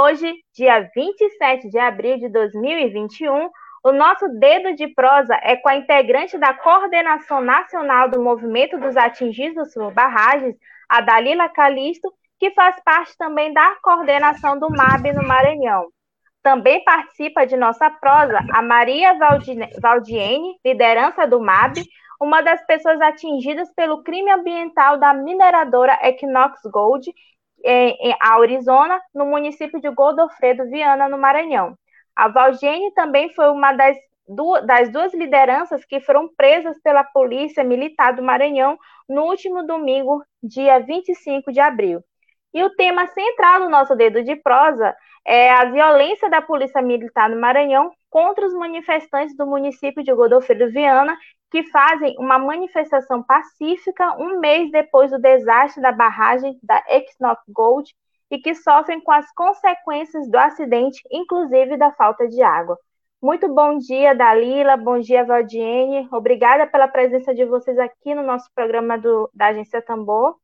Hoje, dia 27 de abril de 2021, o nosso dedo de prosa é com a integrante da Coordenação Nacional do Movimento dos Atingidos por Barragens, a Dalila Calisto, que faz parte também da coordenação do MAB no Maranhão. Também participa de nossa prosa a Maria Valdiene, liderança do MAB, uma das pessoas atingidas pelo crime ambiental da mineradora Equinox Gold, em, Arizona, no município de Godofredo, Viana, no Maranhão. A Valdiene também foi uma das duas, das duas lideranças que foram presas pela Polícia Militar do Maranhão no último domingo, dia 25 de abril. E o tema central do nosso dedo de prosa é a violência da Polícia Militar no Maranhão contra os manifestantes do município de Godofredo Viana, que fazem uma manifestação pacífica um mês depois do desastre da barragem da Exnoc Gold e que sofrem com as consequências do acidente, inclusive da falta de água. Muito bom dia, Dalila, bom dia, Valdiene. Obrigada pela presença de vocês aqui no nosso programa do, da Agência Tambor.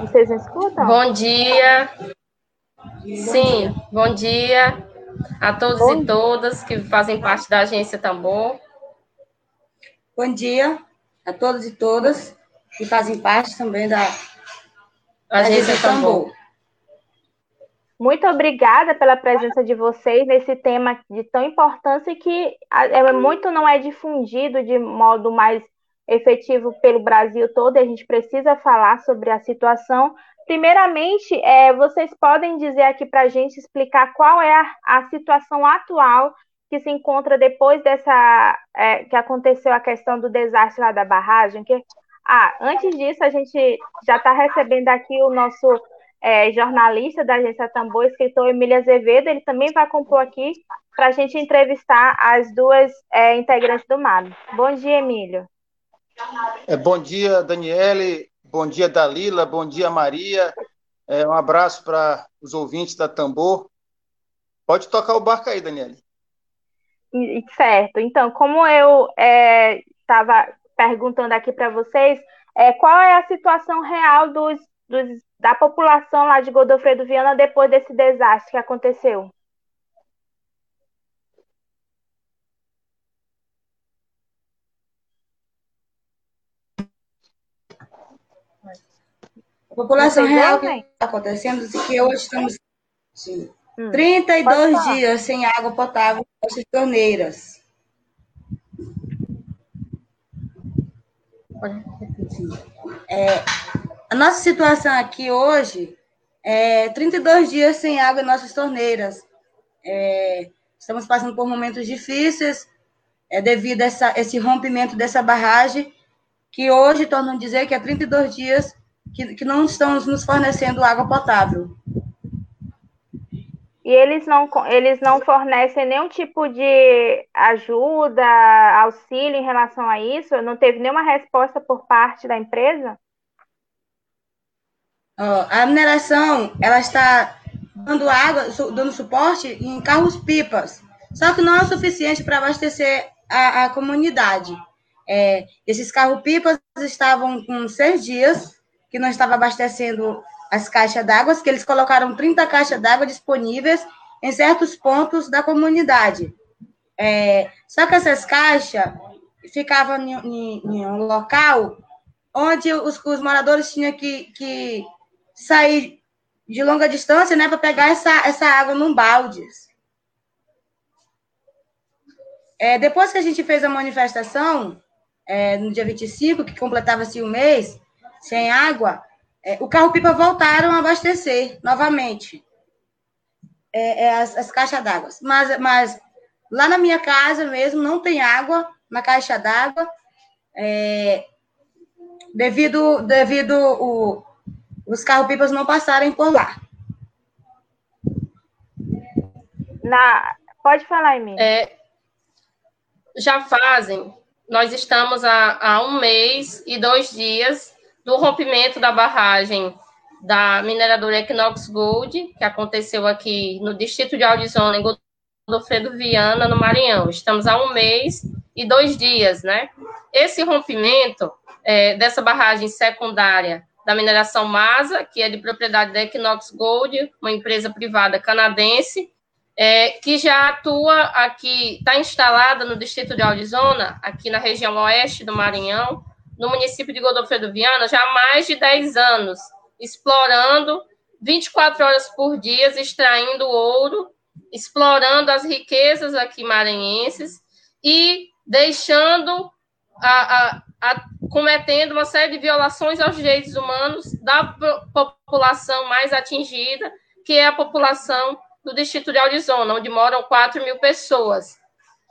Vocês me escutam? Bom dia. Sim, bom dia a todos bom e todas que fazem parte da Agência Tambor. Bom dia a todos e todas que fazem parte também da Agência, Agência Tambor. Muito obrigada pela presença de vocês nesse tema de tão importância que é muito não é difundido de modo mais efetivo pelo Brasil todo, e a gente precisa falar sobre a situação. Primeiramente, é, vocês podem dizer aqui para a gente explicar qual é a, a, situação atual que se encontra depois dessa é, que aconteceu a questão do desastre lá da barragem. Que, ah, antes disso, a gente já está recebendo aqui o nosso é, jornalista da agência Tambor, escritor Emília Azevedo, ele também vai compor aqui para a gente entrevistar as duas é, integrantes do MAB. Bom dia, Emílio. É, bom dia, Daniele. Bom dia, Dalila. Bom dia, Maria. É, um abraço para os ouvintes da Tambor. Pode tocar o barco aí, Daniele. Certo. Então, como eu estava é, perguntando aqui para vocês, é, qual é a situação real dos, dos, da população lá de Godofredo Viana depois desse desastre que aconteceu? A população real que está acontecendo é que hoje estamos sim, hum, 32 dias sem água potável nas torneiras. É, a nossa situação aqui hoje é 32 dias sem água em nossas torneiras. É, estamos passando por momentos difíceis é, devido a essa, esse rompimento dessa barragem, que hoje tornam dizer que há 32 dias que, que não estão nos fornecendo água potável. E eles não, eles não fornecem nenhum tipo de ajuda, auxílio em relação a isso? Não teve nenhuma resposta por parte da empresa? Oh, a mineração, ela está dando água, dando suporte em carros-pipas. Só que não é suficiente para abastecer a, a comunidade. É, esses carros-pipas estavam com seis dias que não estava abastecendo as caixas d'água, que eles colocaram 30 caixas d'água disponíveis em certos pontos da comunidade. É, só que essas caixas ficavam em, em, em um local onde os, os moradores tinham que, que, sair de longa distância né, para pegar essa, essa água num balde. É, depois que a gente fez a manifestação, é, no dia 25, que completava-se um mês, sem água, é, o carro-pipa voltaram a abastecer novamente é, é, as, as, caixas d'água. Mas, mas lá na minha casa mesmo não tem água na caixa d'água, é, devido, devido o, os carro-pipas não passarem por lá. Na... Pode falar, Emília. É, já fazem, nós estamos há, há um mês e dois dias do rompimento da barragem da mineradora Equinox Gold, que aconteceu aqui no distrito de Audizona, em Godofredo Viana, no Maranhão. Estamos há um mês e dois dias, né? Esse rompimento é, dessa barragem secundária da mineração Masa, que é de propriedade da Equinox Gold, uma empresa privada canadense, é, que já atua aqui, está instalada no distrito de Audizona, aqui na região oeste do Maranhão, no município de Godofredo Viana, já há mais de 10 anos explorando 24 horas por dia, extraindo ouro, explorando as riquezas aqui maranhenses e deixando a, a, a, cometendo uma série de violações aos direitos humanos da população mais atingida, que é a população do Distrito de Arizona, onde moram 4 mil pessoas.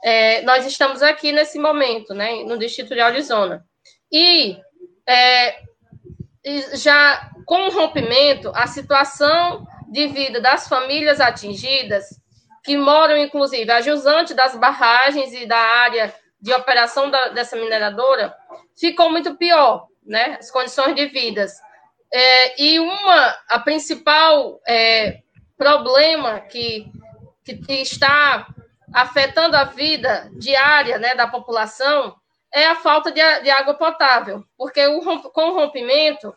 É, nós estamos aqui nesse momento, né, no Distrito de Arizona. E é, já com o rompimento, a situação de vida das famílias atingidas, que moram, inclusive, a jusante das barragens e da área de operação da, dessa mineradora, ficou muito pior, né? As condições de vida. É, e uma, a principal é, problema que, que, que, está afetando a vida diária né, da população é a falta de, de água potável, porque o, com o rompimento,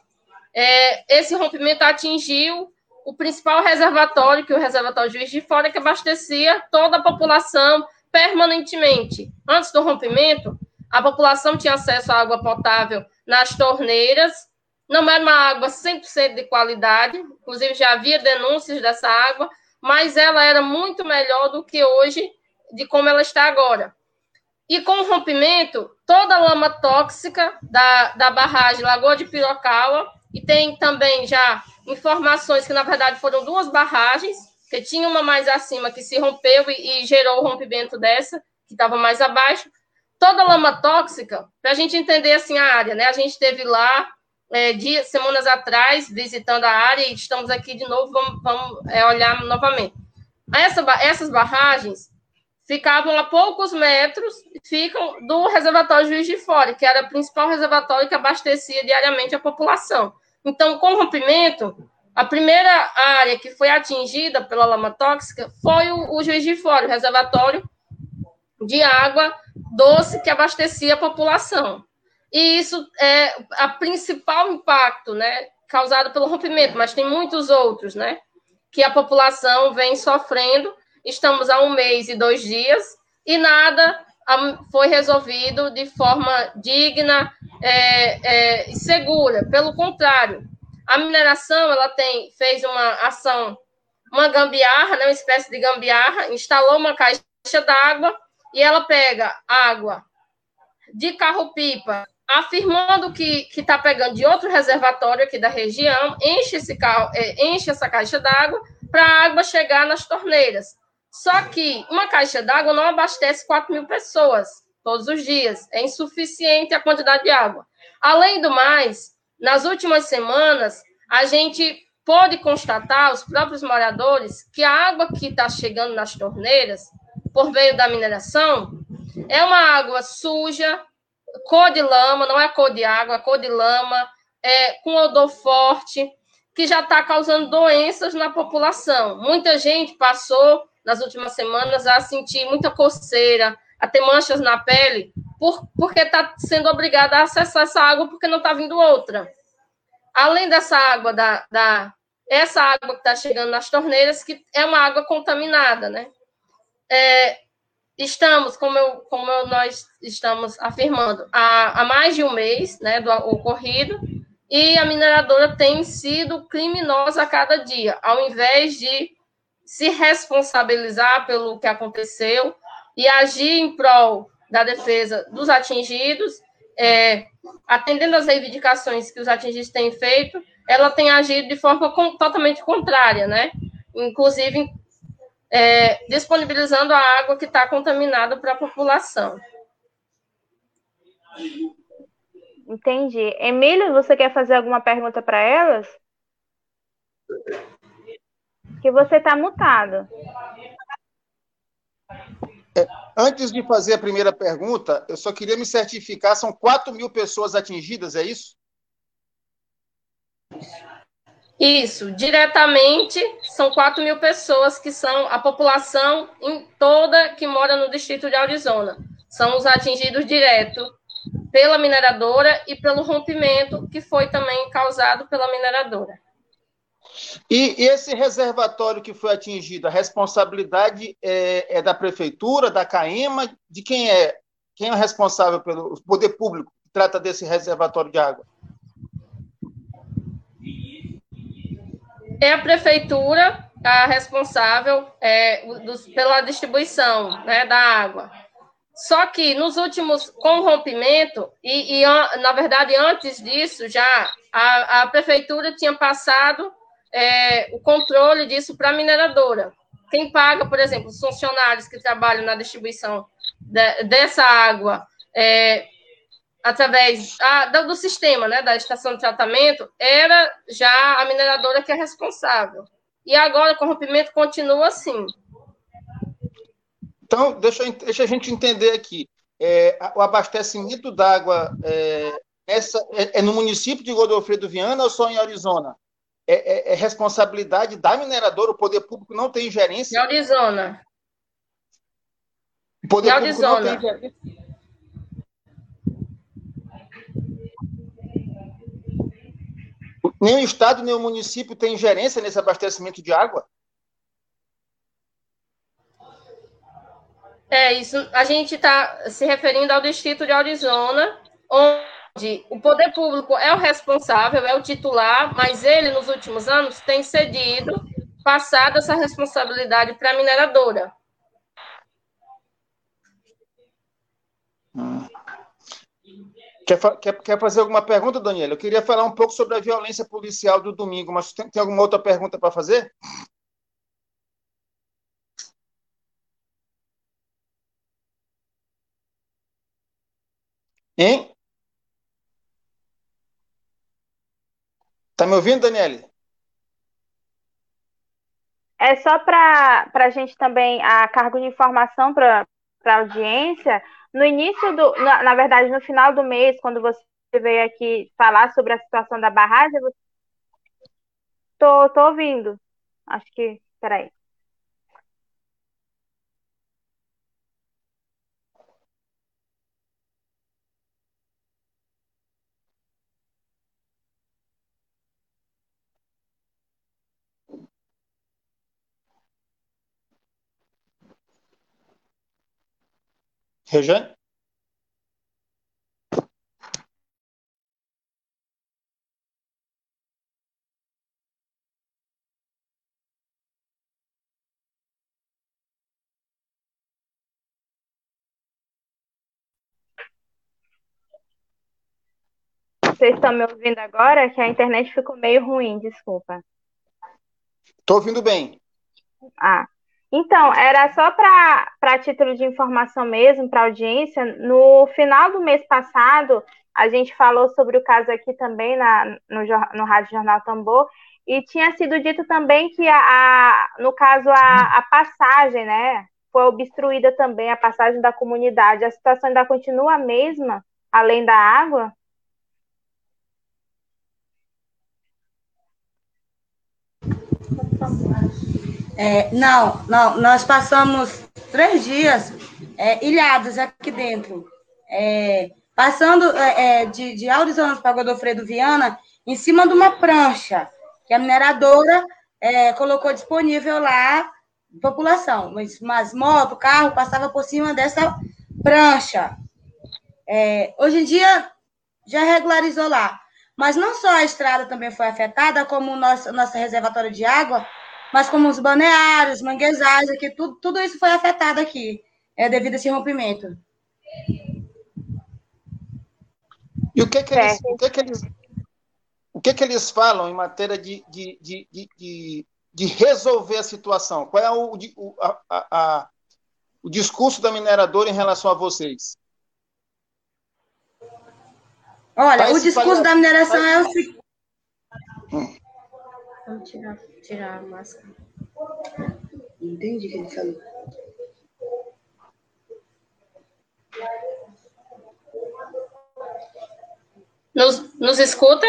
é, esse rompimento atingiu o principal reservatório, que é o reservatório Juiz de Fora, que abastecia toda a população permanentemente. Antes do rompimento, a população tinha acesso à água potável nas torneiras, não era uma água 100% de qualidade, inclusive já havia denúncias dessa água, mas ela era muito melhor do que hoje, de como ela está agora. E com o rompimento, toda a lama tóxica da, da barragem Lagoa de Pirocaba, e tem também já informações que, na verdade, foram duas barragens, que tinha uma mais acima que se rompeu e, e gerou o rompimento dessa, que estava mais abaixo. Toda a lama tóxica, para a gente entender assim a área, né? A gente esteve lá é, dias, semanas atrás, visitando a área, e estamos aqui de novo, vamos, vamos é, olhar novamente. Essa, essas barragens ficavam a poucos metros, ficam do reservatório Juiz de Fora, que era o principal reservatório que abastecia diariamente a população. Então, com o rompimento, a primeira área que foi atingida pela lama tóxica foi o, o Juiz de Fora, o reservatório de água doce que abastecia a população. E isso é a principal impacto, né, causado pelo rompimento, mas tem muitos outros, né, que a população vem sofrendo estamos há um mês e dois dias e nada foi resolvido de forma digna é, é, e segura. Pelo contrário, a mineração ela tem fez uma ação, uma gambiarra, né, uma espécie de gambiarra, instalou uma caixa d'água e ela pega água de carro-pipa, afirmando que está pegando de outro reservatório aqui da região, enche, esse carro, é, enche essa caixa d'água para a água chegar nas torneiras. Só que uma caixa d'água não abastece 4 mil pessoas todos os dias. É insuficiente a quantidade de água. Além do mais, nas últimas semanas, a gente pode constatar, os próprios moradores, que a água que está chegando nas torneiras, por meio da mineração, é uma água suja, cor de lama, não é cor de água, é cor de lama, é, com odor forte, que já está causando doenças na população. Muita gente passou nas últimas semanas a sentir muita coceira, a ter manchas na pele, por, porque está sendo obrigada a acessar essa água porque não está vindo outra. Além dessa água, da, da essa água que está chegando nas torneiras, que é uma água contaminada, né? É, estamos, como, eu, como eu, nós estamos afirmando, há, há mais de um mês né, do ocorrido, e a mineradora tem sido criminosa a cada dia, ao invés de se responsabilizar pelo que aconteceu e agir em prol da defesa dos atingidos, é, atendendo às reivindicações que os atingidos têm feito, ela tem agido de forma com, totalmente contrária, né? Inclusive é, disponibilizando a água que está contaminada para a população. Entendi. Emílio, você quer fazer alguma pergunta para elas? Que você está mutado. É, antes de fazer a primeira pergunta, eu só queria me certificar: são 4 mil pessoas atingidas, é isso? Isso, diretamente são 4 mil pessoas que são a população em toda que mora no distrito de Arizona. São os atingidos direto pela mineradora e pelo rompimento que foi também causado pela mineradora. E, esse reservatório que foi atingido, a responsabilidade é, é, da prefeitura, da CAEMA, de quem é? Quem é responsável pelo poder público que trata desse reservatório de água? É a prefeitura a responsável é, pela distribuição né, da água. Só que nos últimos, com rompimento, e, e na verdade antes disso já, a, a prefeitura tinha passado é, o controle disso para a mineradora. Quem paga, por exemplo, os funcionários que trabalham na distribuição de, dessa água é, através a, do, do sistema, né, da estação de tratamento, era já a mineradora que é responsável. E agora, o rompimento, continua assim. Então, deixa, deixa a gente entender aqui. É, o abastecimento d'água é, essa, é, é, no município de Godofredo Viana ou só em Arizona? É, é, é, responsabilidade da mineradora, o poder público não tem gerência? Em Arizona. O poder em público Arizona. não tem gerência? Nem o Estado, nem o município tem gerência nesse abastecimento de água? É, isso a gente está se referindo ao distrito de Arizona, onde o poder público é o responsável, é o titular, mas ele, nos últimos anos, tem cedido, passado essa responsabilidade para a mineradora. Hum. Quer, quer, quer, fazer alguma pergunta, Daniela? Eu queria falar um pouco sobre a violência policial do domingo, mas tem, tem alguma outra pergunta para fazer? Hein? Tá me ouvindo, Daniele? É só para a gente também, a cargo de informação para a audiência, no início do, na, na, verdade, no final do mês, quando você veio aqui falar sobre a situação da barragem, você... tô, tô ouvindo. Acho que, peraí. Rejane? Vocês estão me ouvindo agora? Que a internet ficou meio ruim, desculpa. Estou ouvindo bem. Ah, então, era só para título de informação mesmo, para audiência. No final do mês passado, a gente falou sobre o caso aqui também na, no, no Rádio Jornal Tambor, e tinha sido dito também que, a, a no caso, a, a passagem, né, foi obstruída também, a passagem da comunidade. A situação ainda continua a mesma, além da água? É, não, não, nós passamos três dias é, ilhados aqui dentro, é, passando é, é de, de Arizona para Godofredo Viana, em cima de uma prancha, que a mineradora é, colocou disponível lá, população, mas, mas moto, carro, passava por cima dessa prancha. Hoje em dia, já regularizou lá. Mas não só a estrada também foi afetada, como o nosso, nosso reservatório de água mas como os balneários, manguezais, aqui, tudo, tudo isso foi afetado aqui, é, devido a esse rompimento. E o que que eles, o que que eles, o que que eles falam em matéria de, de, de, de, de resolver a situação? Qual é o, o, a, a, o discurso da mineradora em relação a vocês? Olha, o discurso da mineração é o seguinte. Hum. Tirar, a máscara. Entendi o que ele falou. Nos, nos escuta?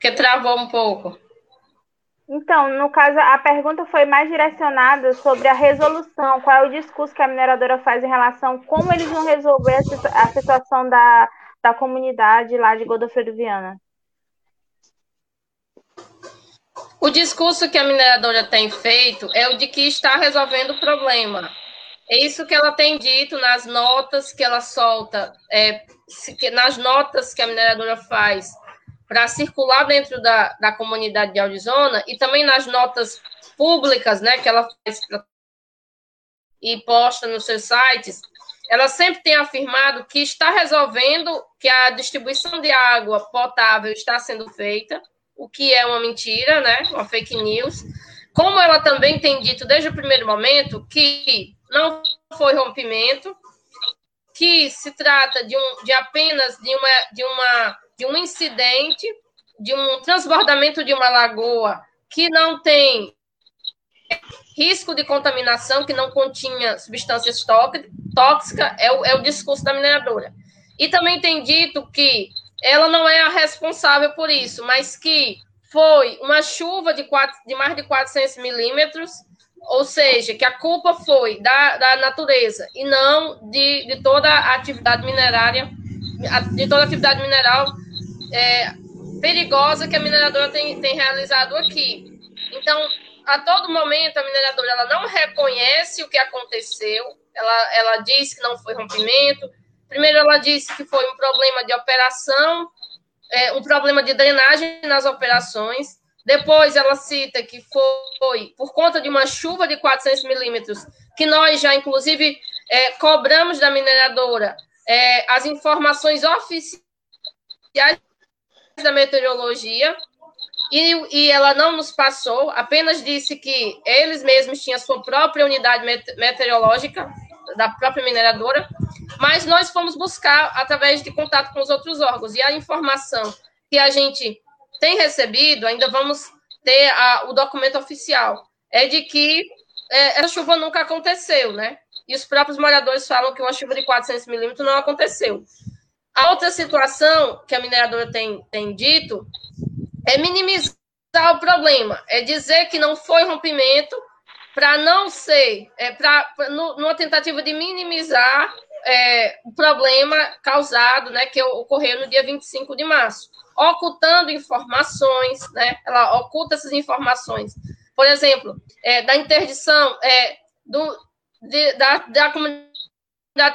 Que travou um pouco. Então, no caso, a pergunta foi mais direcionada sobre a resolução, qual é o discurso que a mineradora faz em relação a como eles vão resolver a situação da, da comunidade lá de Godofredo Viana. O discurso que a mineradora tem feito é o de que está resolvendo o problema. É isso que ela tem dito nas notas que ela solta, é, nas notas que a mineradora faz para circular dentro da, da comunidade de Arizona e também nas notas públicas, né, que ela faz e posta nos seus sites, ela sempre tem afirmado que está resolvendo que a distribuição de água potável está sendo feita, o que é uma mentira, né, uma fake news. Como ela também tem dito desde o primeiro momento que não foi rompimento, que se trata de, um, de apenas de uma, de uma de um incidente, de um transbordamento de uma lagoa que não tem risco de contaminação, que não continha substâncias tóxicas, é o, é o discurso da mineradora. E também tem dito que ela não é a responsável por isso, mas que foi uma chuva de, quatro, de mais de 400 milímetros, ou seja, que a culpa foi da, da natureza e não de, de toda a atividade minerária, de toda a atividade mineral é, perigosa que a mineradora tem, tem realizado aqui. Então, a todo momento, a mineradora ela não reconhece o que aconteceu, ela, ela diz que não foi rompimento. Primeiro, ela disse que foi um problema de operação, é, um problema de drenagem nas operações. Depois, ela cita que foi por conta de uma chuva de 400 milímetros, que nós já, inclusive, é, cobramos da mineradora é, as informações oficiais da meteorologia e, e ela não nos passou, apenas disse que eles mesmos tinham sua própria unidade meteorológica, da própria mineradora, mas nós fomos buscar através de contato com os outros órgãos. E a informação que a gente tem recebido, ainda vamos ter a, o documento oficial, é de que é, essa chuva nunca aconteceu, né? E os próprios moradores falam que uma chuva de 400 milímetros não aconteceu. A outra situação que a mineradora tem, tem dito é minimizar o problema, é dizer que não foi rompimento para não ser, é, pra, numa tentativa de minimizar é, o problema causado, né, que ocorreu no dia 25 de março, ocultando informações, né, ela oculta essas informações. Por exemplo, é, da interdição é, do, de, da, da comunidade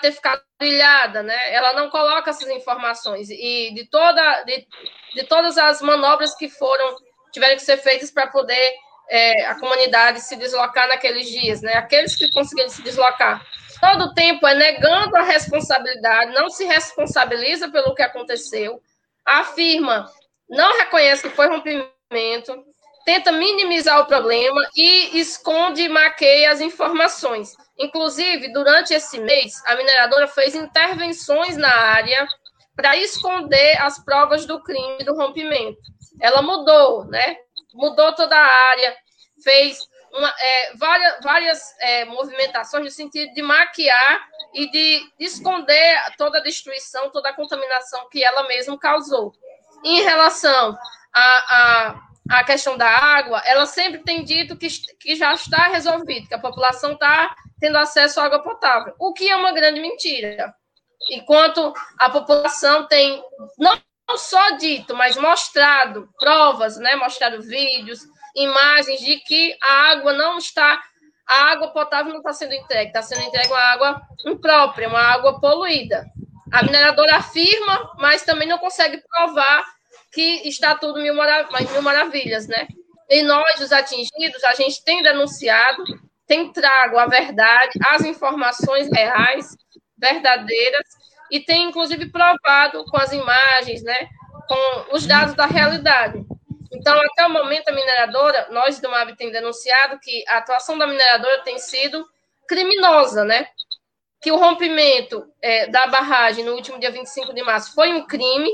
ter ficado brilhada, né? Ela não coloca essas informações e de toda de, de todas as manobras que foram tiveram que ser feitas para poder é, a comunidade se deslocar naqueles dias, né? Aqueles que conseguiram se deslocar, todo o tempo é negando a responsabilidade, não se responsabiliza pelo que aconteceu, afirma, não reconhece que foi rompimento, tenta minimizar o problema e esconde e maqueia as informações. Inclusive, durante esse mês, a mineradora fez intervenções na área para esconder as provas do crime do rompimento. Ela mudou, né? Mudou toda a área, fez uma, é, várias, várias é, movimentações no sentido de maquiar e de esconder toda a destruição, toda a contaminação que ela mesma causou. Em relação a, a a questão da água, ela sempre tem dito que, que já está resolvido, que a população está tendo acesso à água potável, o que é uma grande mentira. Enquanto a população tem só dito, mas mostrado provas, né, mostrado vídeos, imagens de que a água não está, a água potável não está sendo entregue, está sendo entregue uma água imprópria, uma água poluída. A mineradora afirma, mas também não consegue provar que está tudo mil, marav mil maravilhas, né? E nós, os atingidos, a gente tem denunciado, tem trago a verdade, as informações reais, verdadeiras, e tem, inclusive, provado com as imagens, né? Com os dados da realidade. Então, até o momento, a mineradora, nós do MAB tem denunciado que a atuação da mineradora tem sido criminosa, né? Que o rompimento é, da barragem no último dia 25 de março foi um crime,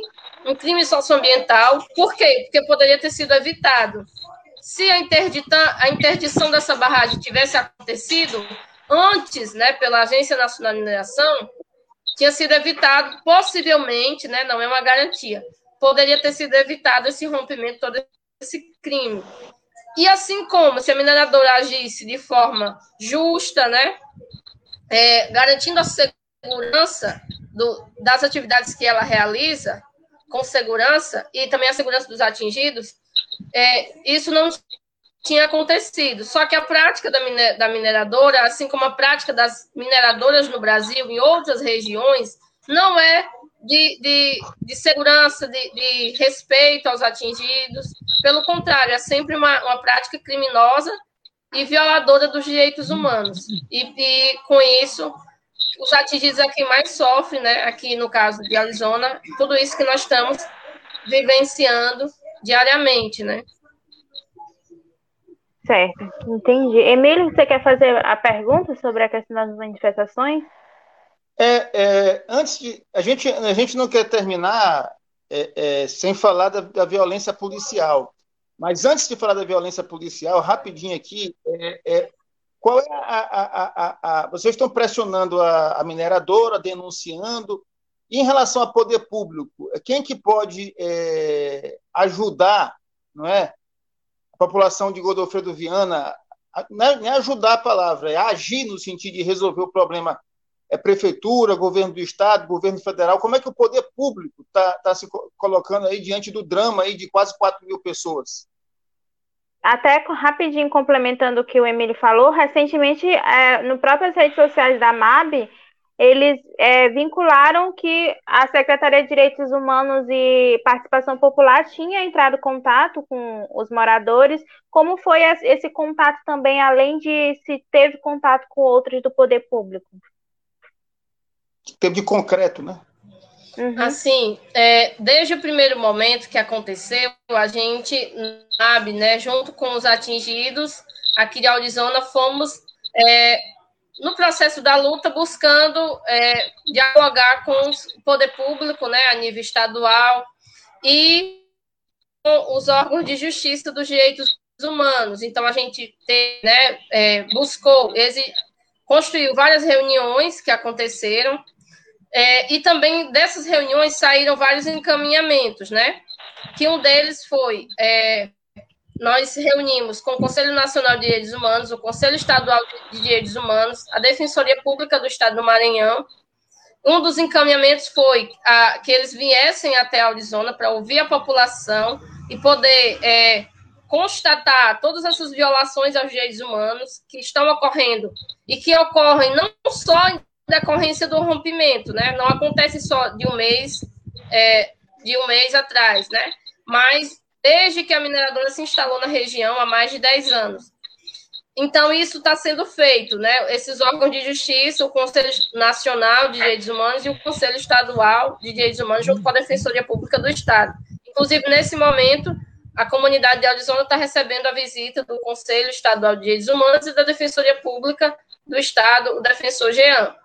um crime socioambiental. Por quê? Porque poderia ter sido evitado. se a, a interdição dessa barragem tivesse acontecido antes, né, pela Agência Nacional de Mineração, tinha sido evitado, possivelmente, né, não é uma garantia, poderia ter sido evitado esse rompimento, todo esse crime. E assim como se a mineradora agisse de forma justa, né, é, garantindo a segurança do, das atividades que ela realiza, com segurança, e também a segurança dos atingidos, é, isso não tinha acontecido. Só que a prática da, miner, da mineradora, assim como a prática das mineradoras no Brasil e em outras regiões, não é de, de, de segurança, de, de, respeito aos atingidos. Pelo contrário, é sempre uma, uma prática criminosa e violadora dos direitos humanos. E, e com isso, os atingidos é quem mais sofre, né? Aqui no caso de Arizona, tudo isso que nós estamos vivenciando diariamente, né? Certo, entendi. Emílio, você quer fazer a pergunta sobre a questão das manifestações? É, é antes de. A gente, a gente não quer terminar é, é, sem falar da, da, violência policial. Mas antes de falar da violência policial, rapidinho aqui, é, é, qual é a, a, a, a, Vocês estão pressionando a, mineradora, denunciando. E em relação ao poder público, quem que pode é, ajudar, não é? População de Godofredo Viana, não é, ajudar a palavra, é agir no sentido de resolver o problema. É prefeitura, governo do estado, governo federal. Como é que o poder público está tá se colocando aí diante do drama aí de quase 4 mil pessoas? Até rapidinho complementando o que o Emílio falou, recentemente, é, no próprias redes sociais da MAB, eles é, vincularam que a Secretaria de Direitos Humanos e Participação Popular tinha entrado em contato com os moradores. Como foi esse contato também, além de se teve contato com outros do poder público? Teve de concreto, né? Uhum. Assim, é, desde o primeiro momento que aconteceu, a gente, sabe, né, junto com os atingidos aqui de Arizona, fomos é, no processo da luta, buscando é, dialogar com o poder público, né, a nível estadual, e com os órgãos de justiça dos direitos humanos. Então, a gente né, é, buscou, construiu várias reuniões que aconteceram, é, e também dessas reuniões saíram vários encaminhamentos, né? Que um deles foi é, nós reunimos com o Conselho Nacional de Direitos Humanos, o Conselho Estadual de Direitos Humanos, a Defensoria Pública do Estado do Maranhão. Um dos encaminhamentos foi a, que eles viessem até a Arizona para ouvir a população e poder é, constatar todas essas violações aos direitos humanos que estão ocorrendo e que ocorrem não só em decorrência do rompimento, né? Não acontece só de um mês, é, de um mês atrás, né? Mas desde que a mineradora se instalou na região há mais de 10 anos. Então, isso está sendo feito, né? Esses órgãos de justiça, o Conselho Nacional de Direitos Humanos e o Conselho Estadual de Direitos Humanos, junto com a Defensoria Pública do Estado. Inclusive, nesse momento, a comunidade de Arizona está recebendo a visita do Conselho Estadual de Direitos Humanos e da Defensoria Pública do Estado, o defensor Jean.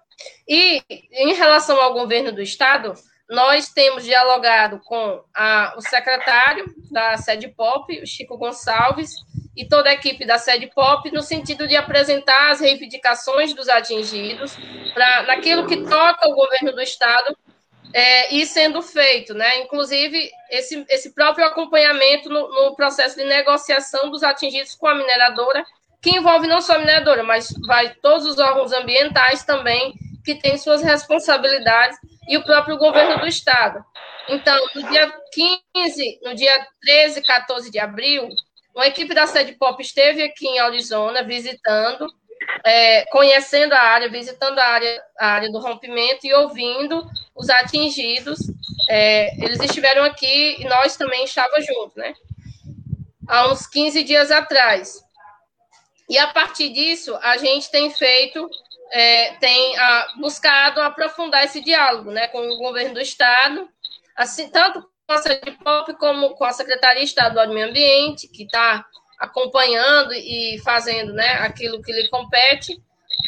E, em relação ao governo do Estado, nós temos dialogado com a, o secretário da Sede Pop, o Chico Gonçalves, e toda a equipe da Sede Pop, no sentido de apresentar as reivindicações dos atingidos, para naquilo que toca o governo do Estado é, e sendo feito, né? Inclusive, esse, esse próprio acompanhamento no, no, processo de negociação dos atingidos com a mineradora, que envolve não só a mineradora, mas vai todos os órgãos ambientais também, que têm suas responsabilidades e o próprio governo do estado. Então, no dia 15, no dia 13, 14 de abril, uma equipe da Sede Pop esteve aqui em Arizona visitando, é, conhecendo a área, visitando a área, a área do rompimento e ouvindo os atingidos. É, eles estiveram aqui e nós também estávamos juntos, né? Há uns 15 dias atrás. E a partir disso, a gente tem feito é, tem a, buscado aprofundar esse diálogo né, com o governo do Estado, assim, tanto com a Pop como com a Secretaria Estadual do Meio Ambiente, que está acompanhando e fazendo né, aquilo que lhe compete,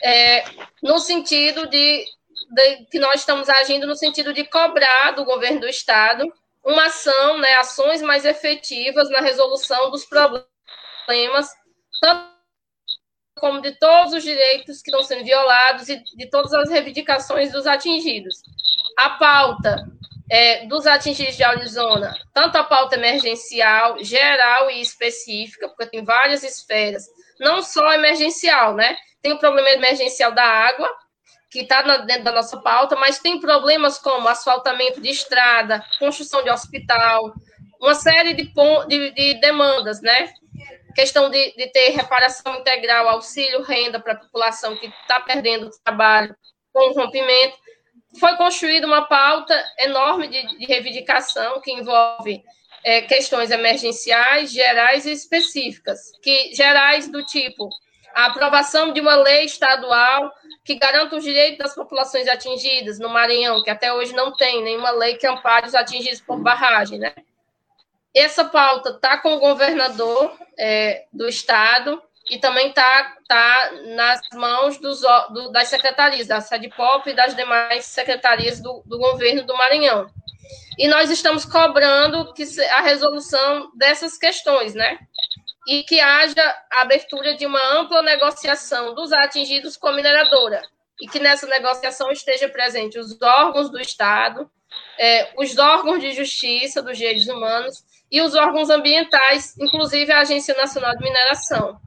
é, no sentido de, de, que nós estamos agindo no sentido de cobrar do governo do Estado uma ação, né, ações mais efetivas na resolução dos problemas, tanto como de todos os direitos que estão sendo violados e de todas as reivindicações dos atingidos. A pauta é, dos atingidos de Arizona, tanto a pauta emergencial, geral e específica, porque tem várias esferas, não só emergencial, né? Tem o problema emergencial da água, que está dentro da nossa pauta, mas tem problemas como asfaltamento de estrada, construção de hospital, uma série de, de, de demandas, né? Questão de, de, ter reparação integral, auxílio, renda para a população que está perdendo o trabalho com o rompimento. Foi construída uma pauta enorme de, de reivindicação que envolve é, questões emergenciais, gerais e específicas, que gerais do tipo a aprovação de uma lei estadual que garanta os direitos das populações atingidas no Maranhão, que até hoje não tem nenhuma lei que ampare os atingidos por barragem, né? Essa pauta está com o governador é, do estado e também está tá nas mãos dos, do, das secretarias, da SEDPOP e das demais secretarias do, do governo do Maranhão. E nós estamos cobrando que a resolução dessas questões, né? e que haja a abertura de uma ampla negociação dos atingidos com a mineradora e que nessa negociação esteja presente os órgãos do Estado, é, os órgãos de justiça dos direitos humanos e os órgãos ambientais, inclusive a Agência Nacional de Mineração.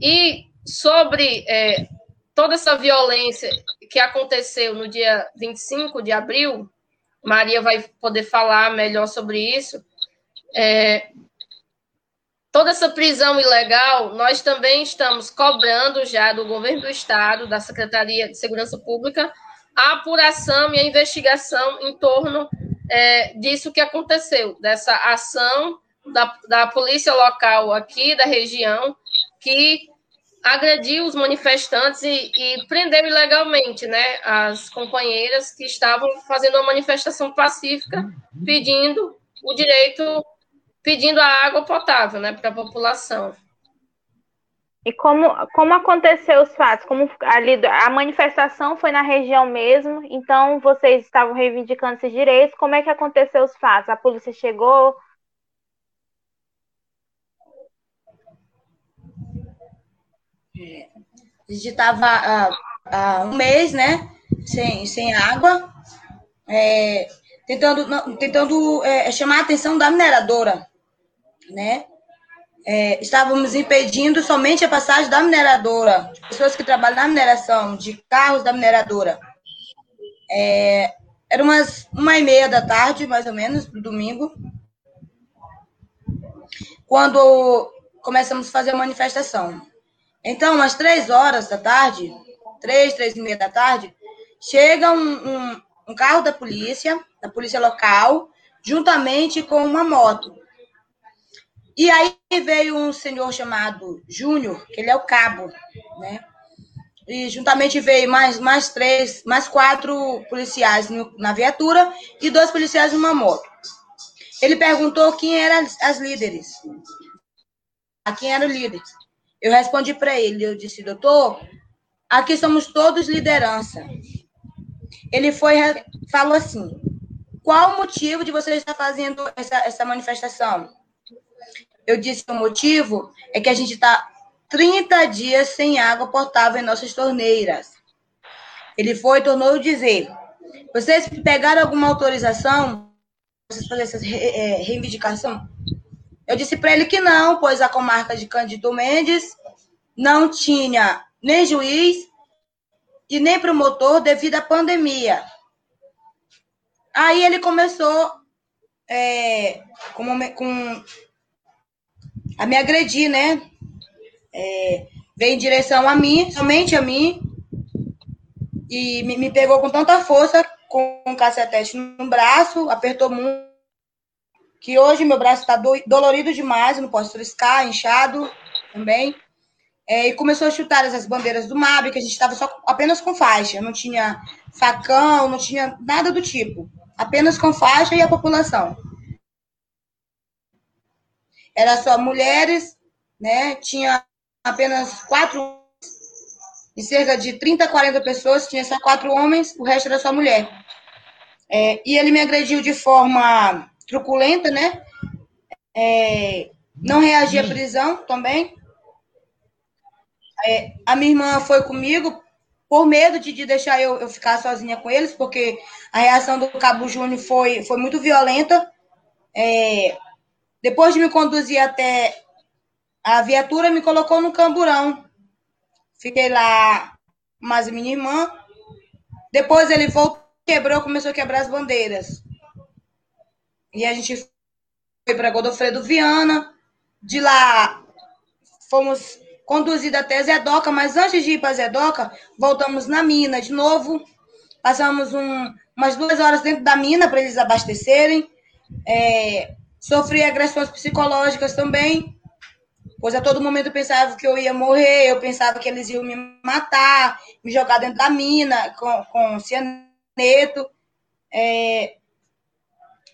E sobre é, toda essa violência que aconteceu no dia 25 de abril, Maria vai poder falar melhor sobre isso. É, toda essa prisão ilegal, nós também estamos cobrando já do governo do Estado, da Secretaria de Segurança Pública, a apuração e a investigação em torno é, disso que aconteceu, dessa ação da, da polícia local aqui da região, que agrediu os manifestantes e, e prendeu ilegalmente né, as companheiras que estavam fazendo uma manifestação pacífica pedindo o direito pedindo a água potável né, para a população. E como, como aconteceu os fatos? Como ali a manifestação foi na região mesmo, então vocês estavam reivindicando esses direitos. Como é que aconteceu os fatos? A polícia chegou? É, a gente estava há, há, um mês, né, sem, sem água, é, tentando, tentando é, chamar a atenção da mineradora né? É, estávamos impedindo somente a passagem da mineradora, de pessoas que trabalham na mineração, de carros da mineradora. É, era umas uma e meia da tarde, mais ou menos, no domingo, quando começamos a fazer a manifestação. Então, às três horas da tarde, três, três e meia da tarde, chega um, um, um carro da polícia, da polícia local, juntamente com uma moto. E aí veio um senhor chamado Júnior, que ele é o cabo, né? E juntamente veio mais, mais três, mais quatro policiais na viatura e dois policiais numa moto. Ele perguntou quem eram as líderes. A quem era o líder. Eu respondi para ele, eu disse, doutor, aqui somos todos liderança. Ele foi falou assim: qual o motivo de você estar fazendo essa, essa manifestação? Eu disse que o motivo é que a gente está 30 dias sem água potável em nossas torneiras. Ele foi e tornou dizer: vocês pegaram alguma autorização? Vocês fazerem essa é, reivindicação? Eu disse para ele que não, pois a comarca de Cândido Mendes não tinha nem juiz e nem promotor devido à pandemia. Aí ele começou é, com, com a me agredir, né? É, veio em direção a mim, somente a mim, e me, me pegou com tanta força, com um cacetete no braço, apertou muito, que hoje meu braço está do, dolorido demais, não posso triscar, inchado também. É, e começou a chutar as bandeiras do MAB, que a gente estava só apenas com faixa, não tinha facão, não tinha nada do tipo, apenas com faixa e a população era só mulheres, né? Tinha apenas quatro, em cerca de 30, 40 pessoas, tinha só quatro homens, o resto era só mulher. É, e ele me agrediu de forma truculenta, né? É, Não reagi à prisão também. É, a minha irmã foi comigo por medo de, de deixar eu, eu, ficar sozinha com eles, porque a reação do Cabo Júnior foi, foi muito violenta. É, depois de me conduzir até a viatura, me colocou no camburão. Fiquei lá mais minha irmã. Depois ele voltou, quebrou, começou a quebrar as bandeiras. E a gente foi para Godofredo Viana. De lá fomos conduzidos até Zedoca, mas antes de ir para Zedoca, voltamos na mina de novo. Passamos um, umas duas horas dentro da mina para eles abastecerem. É, sofri agressões psicológicas também, pois a todo momento eu pensava que eu ia morrer, eu pensava que eles iam me matar, me jogar dentro da mina com, com cianeto. É,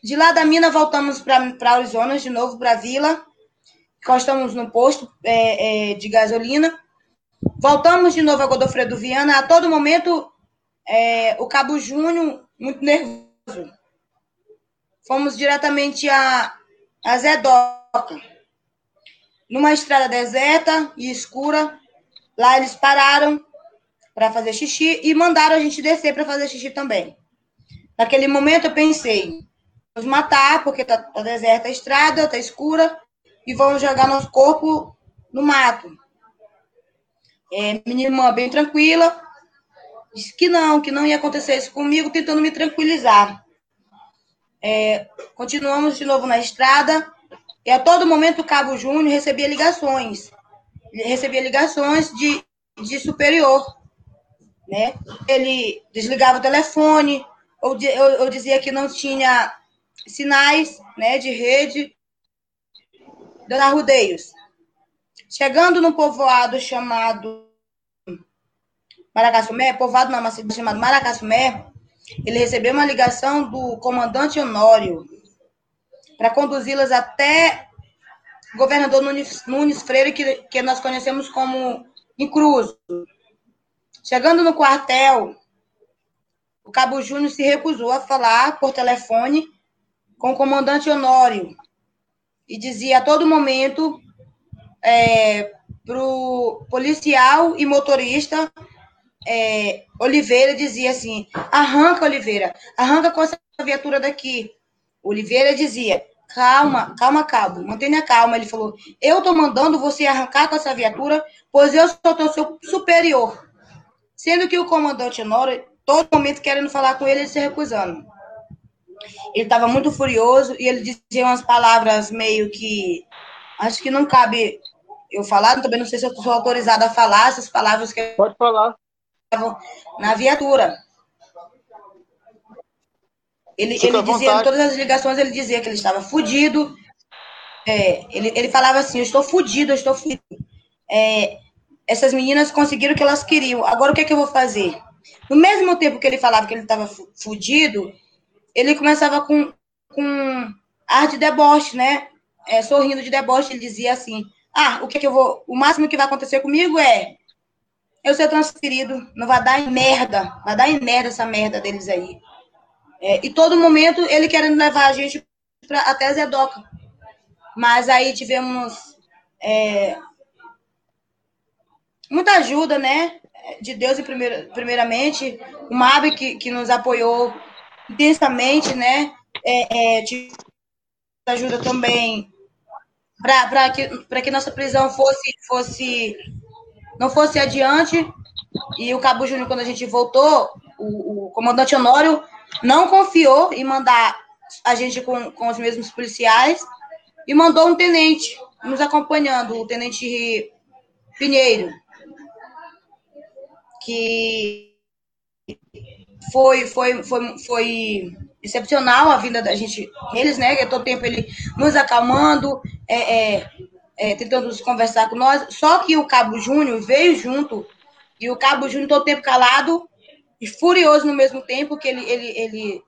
de lá da mina, voltamos para Arizona de novo, para a vila. Encostamos no posto é, é, de gasolina. Voltamos de novo a Godofredo Viana. A todo momento, é, o Cabo Júnior, muito nervoso. Fomos diretamente a, a Zedoca. Numa estrada deserta e escura. Lá eles pararam para fazer xixi e mandaram a gente descer para fazer xixi também. Naquele momento eu pensei, nos matar, porque tá, tá deserta a estrada, tá escura, e vão jogar nosso corpo no mato. É, minha irmã bem tranquila, disse que não, que não ia acontecer isso comigo, tentando me tranquilizar. É, continuamos de novo na estrada, e a todo momento o Cabo Júnior recebia ligações. recebia ligações de, de superior. Né? Ele desligava o telefone, ou, ou dizia que não tinha sinais né, de rede Dona Rudeios. Chegando no povoado chamado Maracassumé, povoado não, uma cidade chamada Maracassumé, ele recebeu uma ligação do comandante Honório para conduzi-las até o governador Nunes, Nunes Freire, que, que nós conhecemos como Incruso. Chegando no quartel, o Cabo Júnior se recusou a falar por telefone com o comandante Honório e dizia a todo momento é, para o policial e motorista é, Oliveira dizia assim: arranca, Oliveira, arranca com essa viatura daqui. Oliveira dizia: calma, calma, calma, mantenha calma. Ele falou: eu estou mandando você arrancar com essa viatura, pois eu sou teu seu superior. Sendo que o comandante Honório, todo momento querendo falar com ele, ele se recusando. Ele estava muito furioso e ele dizia umas palavras meio que. Acho que não cabe eu falar, também não sei se eu sou autorizada a falar essas palavras que. Pode falar. Na viatura. Ele, ele dizia, em todas as ligações, ele dizia que ele estava fudido. É, ele, ele falava assim: Eu estou fudido, eu estou fudido. É, essas meninas conseguiram o que elas queriam. Agora o que, é que eu vou fazer? No mesmo tempo que ele falava que ele estava fudido, ele começava com, com ar de deboche, né? É, sorrindo de deboche, ele dizia assim: Ah, o que, que eu vou. O máximo que vai acontecer comigo é eu ser transferido. Não vai dar em merda. Vai dar em merda essa merda deles aí. É, e todo momento ele querendo levar a gente pra, até Zedoca. Mas aí tivemos é, muita ajuda, né? De Deus, primeiramente. O MAB que, que nos apoiou intensamente, né? É, é, te ajuda também para que, que nossa prisão fosse, fosse não fosse adiante. E o Cabo Júnior, quando a gente voltou, o, o, comandante Honório não confiou em mandar a gente com, com os mesmos policiais e mandou um tenente nos acompanhando, o tenente Pinheiro, que foi, foi, foi, foi excepcional a vinda da gente, eles, né? Que todo tempo ele nos acalmando, é, é, é, tentando conversar com nós. Só que o Cabo Júnior veio junto e o Cabo Júnior todo tempo calado e furioso no mesmo tempo que ele, ele, ele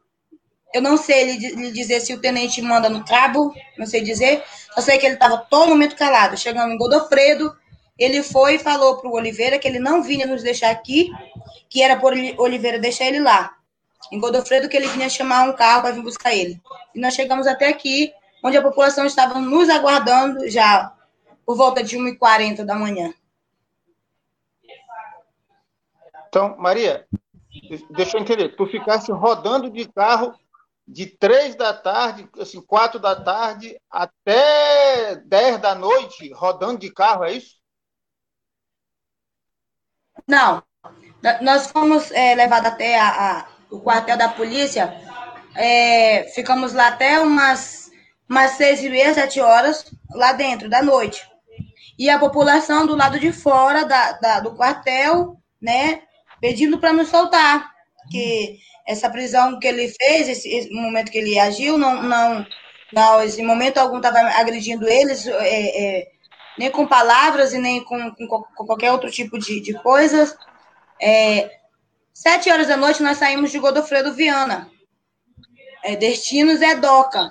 eu não sei ele, dizer se o tenente manda no cabo, não sei dizer. Só sei que ele estava todo momento calado. Chegando em Godofredo, ele foi e falou para o Oliveira que ele não vinha nos deixar aqui, que era por Oliveira deixar ele lá. Em Godofredo, que ele vinha chamar um carro para vir buscar ele. E nós chegamos até aqui, onde a população estava nos aguardando já por volta de 1h40 da manhã. Então, Maria, deixa eu entender, tu ficaste rodando de carro de três da tarde, assim, quatro da tarde até dez da noite, rodando de carro, é isso? Não. Nós fomos é, levados até a, a, o quartel da polícia, é, ficamos lá até umas, umas seis e meia, sete horas, lá dentro, da noite. E a população do lado de fora da, da do quartel, né, pedindo para nos soltar, que essa prisão que ele fez, esse, esse, momento que ele agiu, não, não, não esse momento algum estava agredindo eles, é, é, nem com palavras e nem com, com, com qualquer outro tipo de, de coisas. É, sete horas da noite nós saímos de Godofredo Viana, é, destino Zé Doca.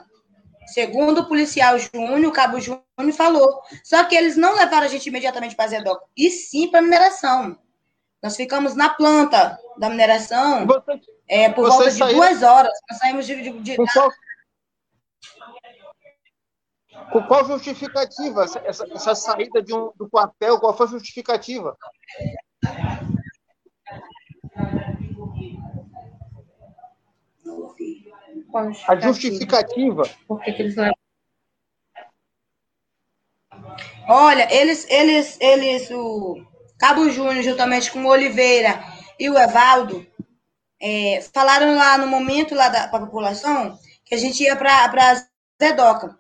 Segundo o policial Júnior, o cabo Júnior falou. Só que eles não levaram a gente imediatamente para Zé Doca, e sim para mineração. Nós ficamos na planta da mineração você, é, por volta de duas horas. Nós saímos de. de, de... Com, qual, com qual justificativa essa, essa saída de um, do quartel? Qual foi a justificativa? A justificativa. Por que, que eles Olha, eles, eles, eles, o Cabo Júnior, juntamente com o Oliveira e o Evaldo, é, falaram lá no momento lá da população que a gente ia para Zedoca.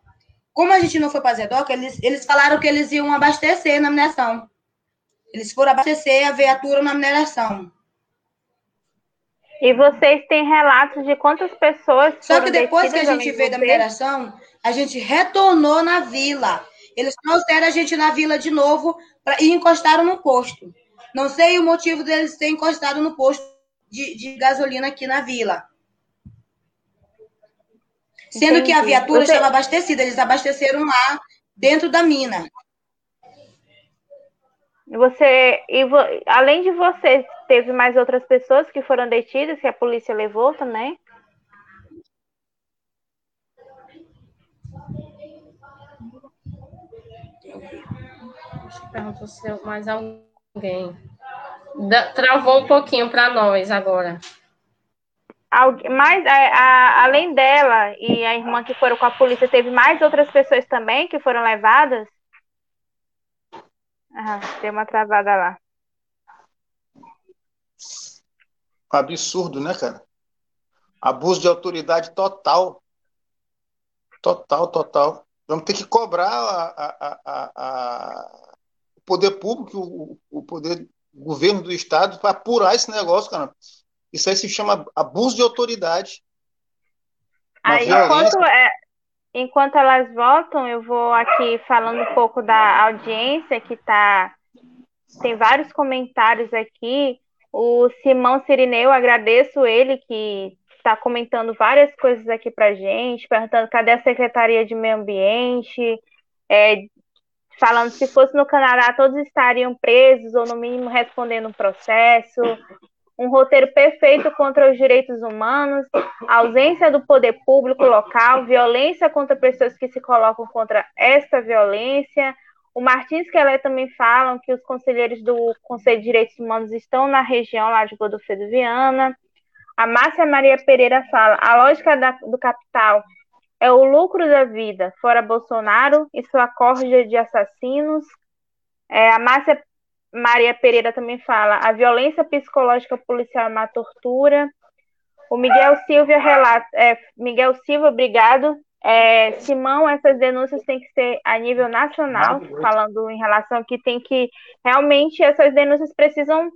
Como a gente não foi para Zedoca, eles, eles falaram que eles iam abastecer na mineração. Eles foram abastecer a viatura na mineração. E vocês têm relatos de quantas pessoas. Só que depois que a gente veio da mineração, a gente retornou na vila. Eles trouxeram a gente na vila de novo pra, e encostaram no posto. Não sei o motivo deles terem encostado no posto de, de gasolina aqui na vila. Sendo Entendi. que a viatura Você... estava abastecida, eles abasteceram lá dentro da mina. Você, e vo, além de você, teve mais outras pessoas que foram detidas, que a polícia levou também? Perguntou se mais alguém. Da, travou um pouquinho para nós agora. Mais, a, a, além dela e a irmã que foram com a polícia, teve mais outras pessoas também que foram levadas? Ah, tem uma travada lá. Absurdo, né, cara? Abuso de autoridade total. Total, total. Vamos ter que cobrar a, a, a, a o poder público, o, o poder o governo do estado para apurar esse negócio, cara. Isso aí se chama abuso de autoridade. Aí, enquanto, é, enquanto elas voltam, eu vou aqui falando um pouco da audiência que tá. Tem vários comentários aqui. O Simão Sirineu, agradeço ele que está comentando várias coisas aqui para gente, perguntando cadê a Secretaria de Meio Ambiente, é, falando se fosse no Canadá todos estariam presos ou no mínimo respondendo um processo, um roteiro perfeito contra os direitos humanos, ausência do poder público local, violência contra pessoas que se colocam contra esta violência. O Martins Kelé também falam que os conselheiros do Conselho de Direitos Humanos estão na região lá de Godofredo Viana. A Márcia Maria Pereira fala: a lógica da, do capital é o lucro da vida, fora Bolsonaro e sua corja de assassinos. É, a Márcia Maria Pereira também fala: a violência psicológica policial é uma tortura. O Miguel Silva relata, é, Miguel Silva, obrigado. É, Simão, essas denúncias têm que ser a nível nacional, falando em relação que tem que realmente essas denúncias precisam